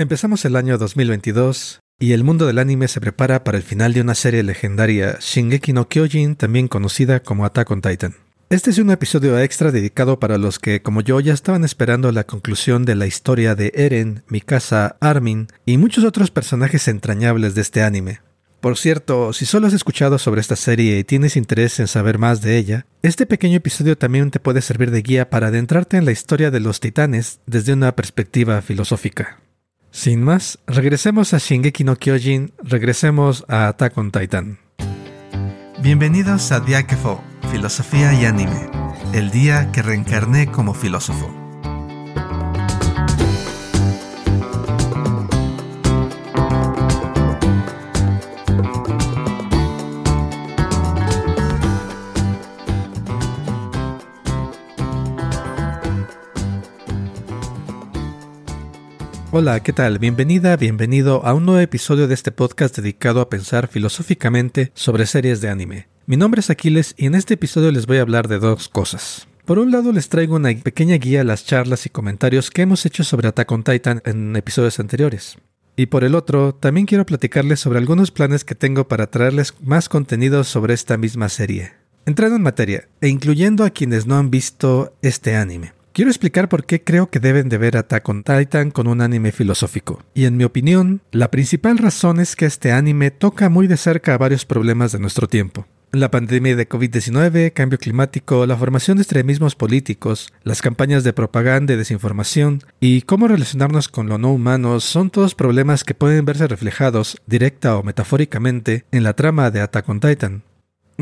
Empezamos el año 2022 y el mundo del anime se prepara para el final de una serie legendaria, Shingeki no Kyojin, también conocida como Attack on Titan. Este es un episodio extra dedicado para los que, como yo, ya estaban esperando la conclusión de la historia de Eren, Mikasa, Armin y muchos otros personajes entrañables de este anime. Por cierto, si solo has escuchado sobre esta serie y tienes interés en saber más de ella, este pequeño episodio también te puede servir de guía para adentrarte en la historia de los titanes desde una perspectiva filosófica. Sin más, regresemos a Shingeki no Kyojin, regresemos a Attack on Titan. Bienvenidos a Diakefo, Filosofía y Anime, el día que reencarné como filósofo. Hola, ¿qué tal? Bienvenida, bienvenido a un nuevo episodio de este podcast dedicado a pensar filosóficamente sobre series de anime. Mi nombre es Aquiles y en este episodio les voy a hablar de dos cosas. Por un lado les traigo una pequeña guía a las charlas y comentarios que hemos hecho sobre Attack on Titan en episodios anteriores. Y por el otro, también quiero platicarles sobre algunos planes que tengo para traerles más contenido sobre esta misma serie. Entrando en materia, e incluyendo a quienes no han visto este anime. Quiero explicar por qué creo que deben de ver Attack on Titan con un anime filosófico. Y en mi opinión, la principal razón es que este anime toca muy de cerca a varios problemas de nuestro tiempo. La pandemia de COVID-19, cambio climático, la formación de extremismos políticos, las campañas de propaganda y desinformación y cómo relacionarnos con lo no humano son todos problemas que pueden verse reflejados, directa o metafóricamente, en la trama de Attack on Titan.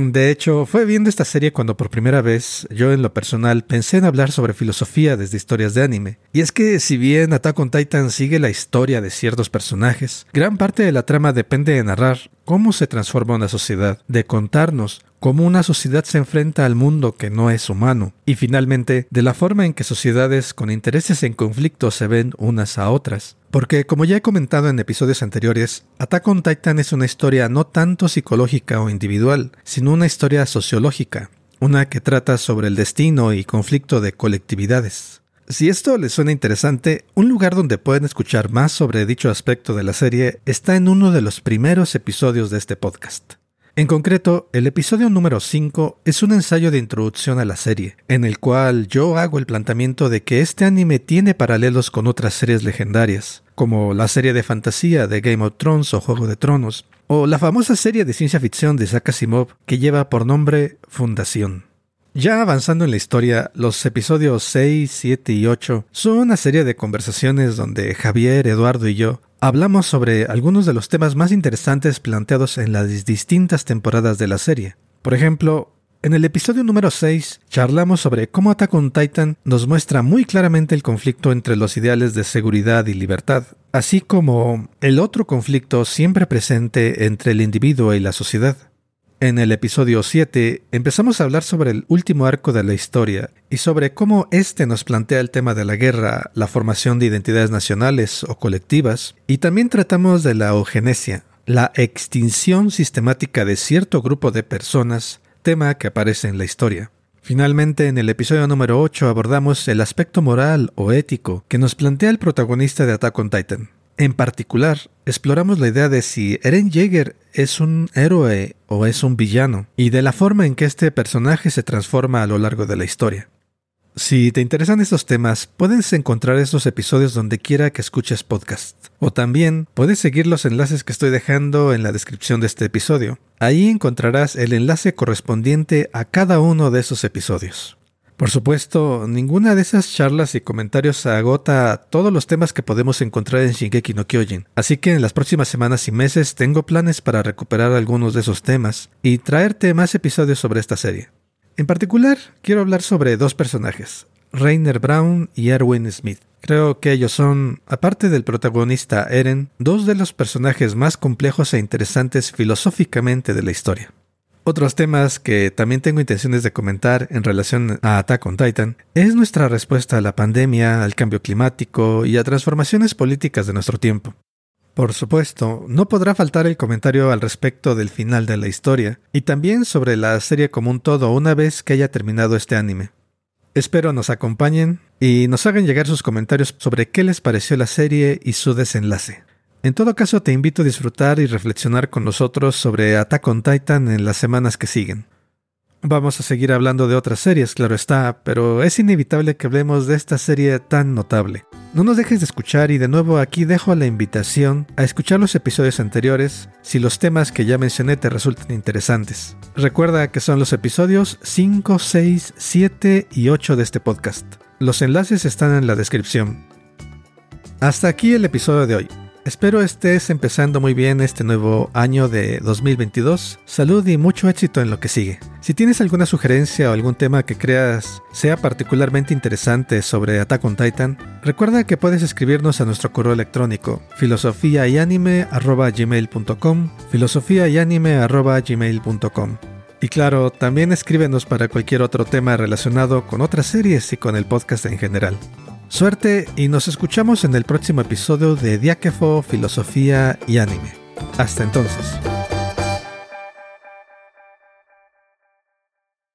De hecho, fue viendo esta serie cuando por primera vez yo en lo personal pensé en hablar sobre filosofía desde historias de anime. Y es que si bien Attack on Titan sigue la historia de ciertos personajes, gran parte de la trama depende de narrar cómo se transforma una sociedad, de contarnos cómo una sociedad se enfrenta al mundo que no es humano, y finalmente de la forma en que sociedades con intereses en conflicto se ven unas a otras. Porque, como ya he comentado en episodios anteriores, Attack on Titan es una historia no tanto psicológica o individual, sino una historia sociológica, una que trata sobre el destino y conflicto de colectividades. Si esto les suena interesante, un lugar donde pueden escuchar más sobre dicho aspecto de la serie está en uno de los primeros episodios de este podcast. En concreto, el episodio número 5 es un ensayo de introducción a la serie, en el cual yo hago el planteamiento de que este anime tiene paralelos con otras series legendarias, como la serie de fantasía de Game of Thrones o Juego de Tronos, o la famosa serie de ciencia ficción de Isaac Asimov que lleva por nombre Fundación. Ya avanzando en la historia, los episodios 6, 7 y 8 son una serie de conversaciones donde Javier, Eduardo y yo hablamos sobre algunos de los temas más interesantes planteados en las distintas temporadas de la serie. Por ejemplo, en el episodio número 6 charlamos sobre cómo Attack on Titan nos muestra muy claramente el conflicto entre los ideales de seguridad y libertad, así como el otro conflicto siempre presente entre el individuo y la sociedad. En el episodio 7 empezamos a hablar sobre el último arco de la historia y sobre cómo éste nos plantea el tema de la guerra, la formación de identidades nacionales o colectivas, y también tratamos de la eugenesia, la extinción sistemática de cierto grupo de personas, tema que aparece en la historia. Finalmente, en el episodio número 8 abordamos el aspecto moral o ético que nos plantea el protagonista de Attack on Titan. En particular, exploramos la idea de si Eren Jaeger es un héroe o es un villano, y de la forma en que este personaje se transforma a lo largo de la historia. Si te interesan estos temas, puedes encontrar estos episodios donde quiera que escuches podcast. O también puedes seguir los enlaces que estoy dejando en la descripción de este episodio. Ahí encontrarás el enlace correspondiente a cada uno de esos episodios. Por supuesto, ninguna de esas charlas y comentarios agota todos los temas que podemos encontrar en Shingeki no Kyojin, así que en las próximas semanas y meses tengo planes para recuperar algunos de esos temas y traerte más episodios sobre esta serie. En particular, quiero hablar sobre dos personajes, Rainer Brown y Erwin Smith. Creo que ellos son, aparte del protagonista Eren, dos de los personajes más complejos e interesantes filosóficamente de la historia. Otros temas que también tengo intenciones de comentar en relación a Attack on Titan es nuestra respuesta a la pandemia, al cambio climático y a transformaciones políticas de nuestro tiempo. Por supuesto, no podrá faltar el comentario al respecto del final de la historia y también sobre la serie como un todo una vez que haya terminado este anime. Espero nos acompañen y nos hagan llegar sus comentarios sobre qué les pareció la serie y su desenlace. En todo caso, te invito a disfrutar y reflexionar con nosotros sobre Attack on Titan en las semanas que siguen. Vamos a seguir hablando de otras series, claro está, pero es inevitable que hablemos de esta serie tan notable. No nos dejes de escuchar y de nuevo aquí dejo la invitación a escuchar los episodios anteriores si los temas que ya mencioné te resultan interesantes. Recuerda que son los episodios 5, 6, 7 y 8 de este podcast. Los enlaces están en la descripción. Hasta aquí el episodio de hoy. Espero estés empezando muy bien este nuevo año de 2022. Salud y mucho éxito en lo que sigue. Si tienes alguna sugerencia o algún tema que creas sea particularmente interesante sobre Attack on Titan, recuerda que puedes escribirnos a nuestro correo electrónico filosofía y gmail.com filosofía y gmail.com y claro, también escríbenos para cualquier otro tema relacionado con otras series y con el podcast en general. Suerte y nos escuchamos en el próximo episodio de Diáquefo, Filosofía y Anime. Hasta entonces.